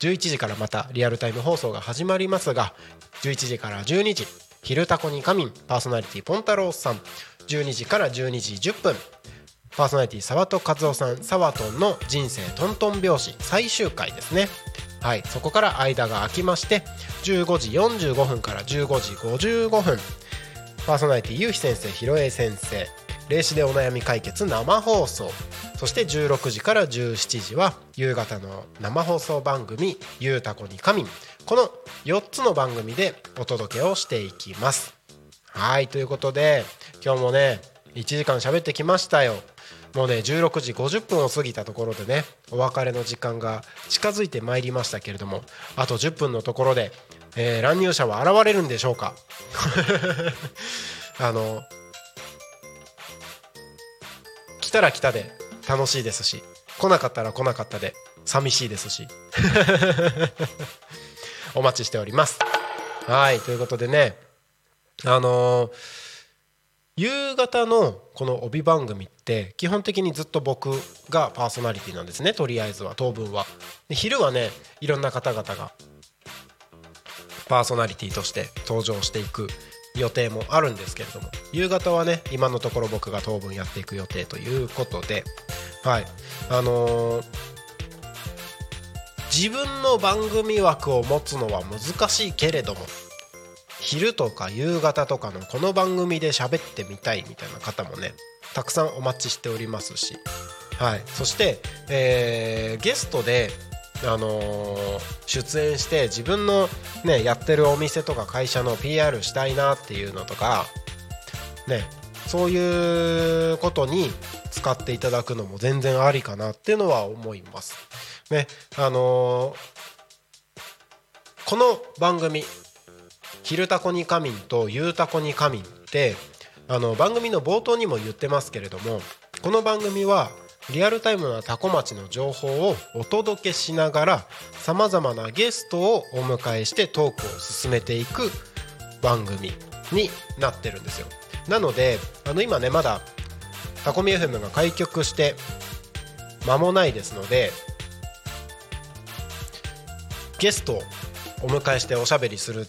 11時からまたリアルタイム放送が始まりますが11時から12時「昼タコに仮眠」パーソナリティポンタローさん12時から12時10分パーソナリティ沢戸和夫さんサワトンの人生トントン拍子最終回ですね。はいそこから間が空きまして15時45分から15時55分パーソナリティゆうひ先生ひろえ先生霊視でお悩み解決生放送そして16時から17時は夕方の生放送番組「ゆうたこに神」この4つの番組でお届けをしていきます。はいということで今日もね1時間喋ってきましたよ。もうね16時50分を過ぎたところでねお別れの時間が近づいてまいりましたけれどもあと10分のところで、えー乱入者は現れるんでしょうか？あの来たら来たで楽しいですし来なかったら来なかったで寂しいですし。お待ちしております。はいということでねあのー夕方のこの帯番組って基本的にずっと僕がパーソナリティなんですねとりあえずは当分は。で昼はねいろんな方々がパーソナリティとして登場していく予定もあるんですけれども夕方はね今のところ僕が当分やっていく予定ということではい。あのー自分の番組枠を持つのは難しいけれども昼とか夕方とかのこの番組で喋ってみたいみたいな方もねたくさんお待ちしておりますし、はい、そして、えーゲストで、あのー出演して自分の、ね、やってるお店とか会社の PR したいなっていうのとか、ね、そういうことに使っていただくのも全然ありかなっていうのは思います。ねあのーこの番組「昼タコに仮眠」と「夕タコに仮眠」ってあの番組の冒頭にも言ってますけれどもこの番組はリアルタイムなタコ町の情報をお届けしながらさまざまなゲストをお迎えしてトークを進めていく番組になってるんですよ。なのであの今ねまだタコミ FM が開局して間もないですのでゲストをお迎えしておしゃべりする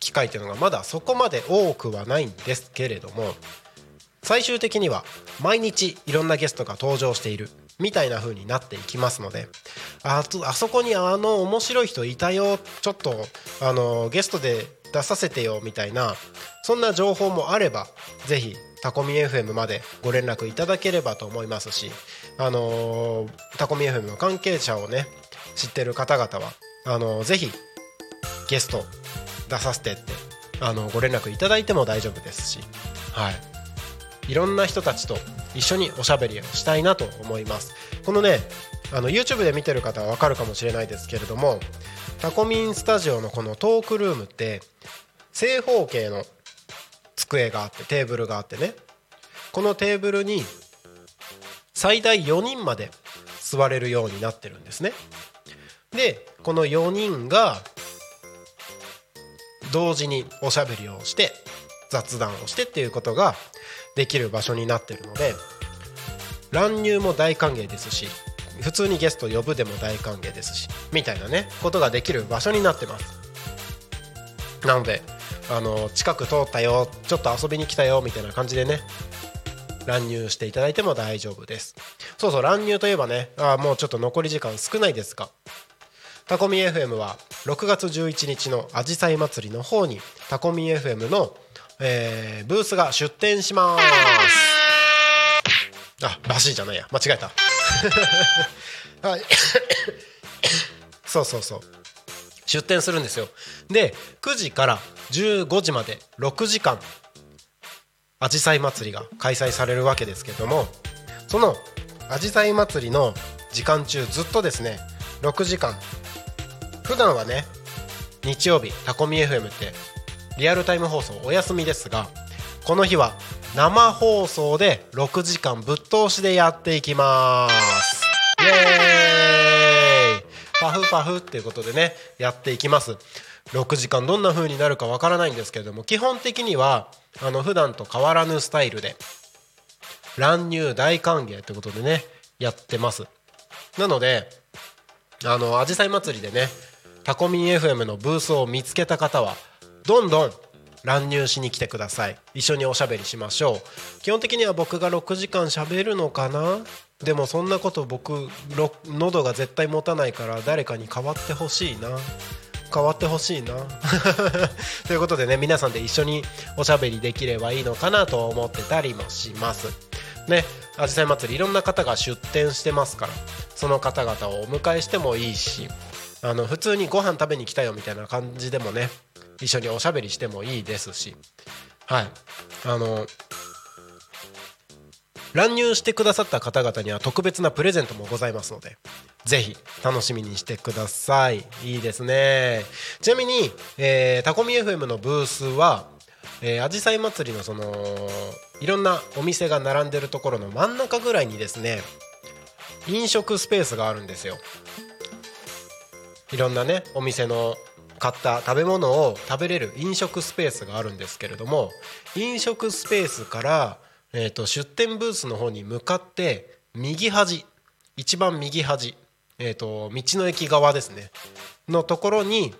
機会っていうのがまだそこまで多くはないんですけれども最終的には毎日いろんなゲストが登場しているみたいな風になっていきますのでああそこにあの面白い人いたよちょっとあのゲストで出させてよみたいなそんな情報もあればぜひタコミ FM までご連絡いただければと思いますしあのタコミ FM の関係者をね知ってる方々はあのぜひゲスト出させてってあのご連絡いただいても大丈夫ですし、はい、いろんな人たちと一緒におしゃべりをしたいなと思います。このねあの YouTube で見てる方は分かるかもしれないですけれどもタコミンスタジオのこのトークルームって正方形の机があってテーブルがあってねこのテーブルに最大4人まで座れるようになってるんですね。でこの4人が同時におしゃべりをして雑談をしてっていうことができる場所になってるので乱入も大歓迎ですし普通にゲスト呼ぶでも大歓迎ですしみたいなねことができる場所になってます。なのであの近く通ったよちょっと遊びに来たよみたいな感じでね乱入していただいても大丈夫です。そうそう乱入といえばねあもうちょっと残り時間少ないですがタコミ FM は6月11日のあじさい祭りの方にタコミ FM の、えーブースが出店します。あらしいじゃないや。間違えた。はい。そうそうそう。出店するんですよ。で9時から15時まで6時間あじさい祭りが開催されるわけですけどもそのあじさい祭りの時間中ずっとですね6時間普段はね日曜日タコミ FM ってリアルタイム放送お休みですがこの日は生放送で6時間ぶっ通しでやっていきます。イエーイ！パフパフっていうことでねやっていきます。6時間どんな風になるかわからないんですけれども基本的にはあの普段と変わらぬスタイルで乱入大歓迎ということでねやってます。なのであのアジサイ祭りでねタコミン FM のブースを見つけた方はどんどん乱入しに来てください。一緒におしゃべりしましょう。基本的には僕が6時間しゃべるのかな？でもそんなこと僕喉が絶対持たないから誰かに代わってほしいな。変わってほしいな。ということでね皆さんで一緒におしゃべりできればいいのかなと思ってたりもします。ねあじさい祭りいろんな方が出店してますからその方々をお迎えしてもいいし。あの普通にご飯食べに来たよみたいな感じでもね一緒におしゃべりしてもいいですし。はい。あの乱入してくださった方々には特別なプレゼントもございますのでぜひ楽しみにしてください。いいですね。ちなみに、えー、タコミ FM のブースはえー、紫陽花祭りのそのいろんなお店が並んでるところの真ん中ぐらいにですね飲食スペースがあるんですよ。いろんなねお店の買った食べ物を食べれる飲食スペースがあるんですけれども飲食スペースからえーと、出店ブースの方に向かって右端一番右端、えーと、道の駅側ですねのところに、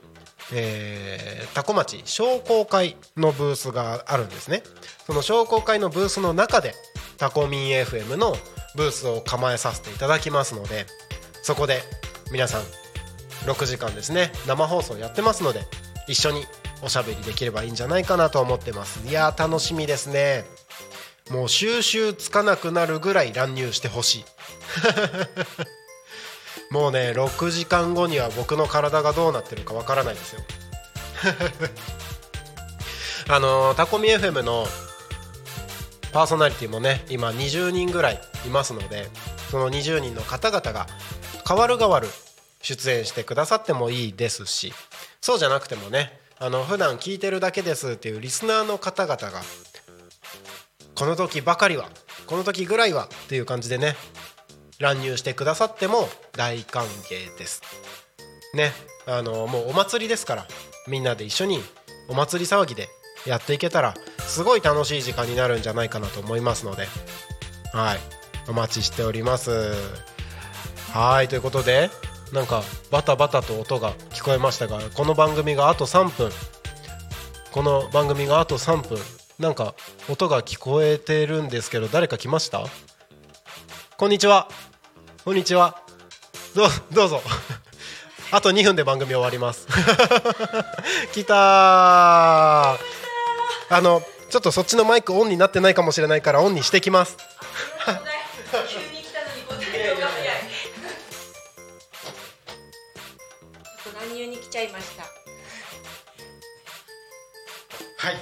えー、タコ町商工会のブースがあるんですね。その商工会のブースの中でタコミン FM のブースを構えさせていただきますのでそこで皆さん6時間ですね。生放送やってますので一緒におしゃべりできればいいんじゃないかなと思ってます。いや楽しみですね。もう収集つかなくなるぐらい乱入してほしい。もうね6時間後には僕の体がどうなってるかわからないですよ。あのタコミ FM のパーソナリティもね今20人ぐらいいますのでその20人の方々が代わる代わる出演してくださってもいいですしそうじゃなくてもねあの普段聞いてるだけですっていうリスナーの方々がこの時ばかりはこの時ぐらいはっていう感じでね乱入してくださっても大歓迎です。ねあのもうお祭りですからみんなで一緒にお祭り騒ぎでやっていけたらすごい楽しい時間になるんじゃないかなと思いますのではいお待ちしております。はいということでなんかバタバタと音が聞こえましたがこの番組があと3分。この番組があと3分。なんか音が聞こえてるんですけど誰か来ました？こんにちは。こんにちは。どどうぞ。あと2分で番組終わります。来たあのちょっとそっちのマイクオンになってないかもしれないからオンにしてきます ゃいましたはい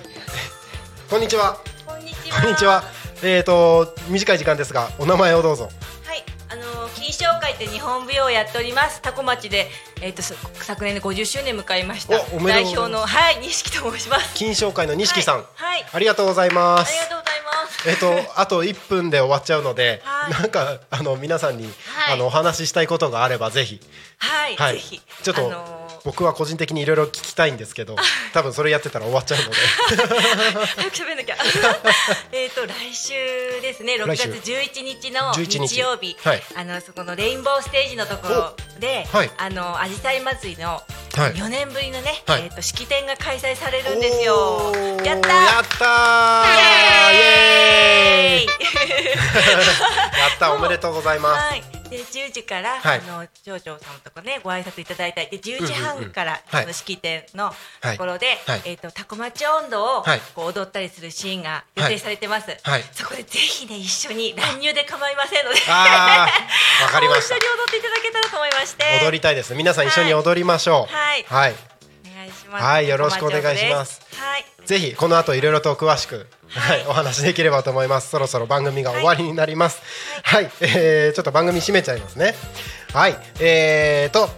こんにちは。こんにちは。こんにちは。えっ、ー、と短い時間ですがお名前をどうぞ。はい、あの金賞会って日本舞踊をやっております。タコ町でえっ、ー、と昨年で50周年迎えました。代表のはい錦と申します。金賞会の錦さん、はい、はい、ありがとうございます。ありがとうございます。えっ、とあと1分で終わっちゃうので、はい、なんかあの皆さんに、はい、あのお話ししたいことがあればぜひ。はい。はい、ぜひ。ちょっと。あのー僕は個人的にいろいろ聞きたいんですけど多分それやってたら終わっちゃうので。早く喋んなきゃ。えっと来週ですね。6月11日の日。曜日、はい、あのそこのレインボーステージのところで、はい、あのアジサイ祭りの4年ぶりのね、はい、えーと、式典が開催されるんですよ。やったやったイエーイ。やったおめでとうございます。はいで10時から、はい、あの町長さんとかねご挨拶いただいたりで10時半から、うんうん、の式典のところで、はい、えっ、ー、とタコ町温度を、こう踊ったりするシーンが予定されてます。そこでぜひね一緒に乱入で構いませんので、わかりました。一緒に踊っていただけたらと思いまして。踊りたいです。皆さん一緒に踊りましょう。はい。はい。いします。はい、よろしくお願いします。はい。ぜひこの後いろいろと詳しく、はい、お話できればと思います。そろそろ番組が終わりになります。はい、はい、えー、ちょっと番組締めちゃいますね。はい、えーと。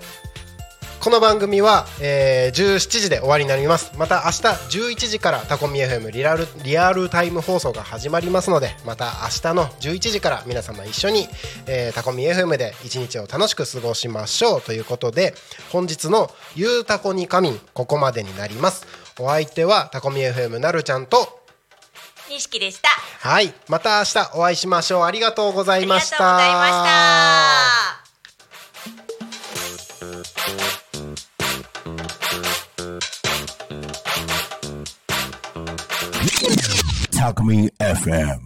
この番組は、えー、17時で終わりになります。また明日11時からタコミ FM リアルリアルタイム放送が始まりますのでまた明日の11時から皆様一緒に、えー、タコミ FM で一日を楽しく過ごしましょうということで本日の「ゆうたこに仮眠」ここまでになります。お相手はタコミ FM なるちゃんと錦でした。はい。また明日お会いしましょう。ありがとうございました。ありがとうございました Alchemy FM.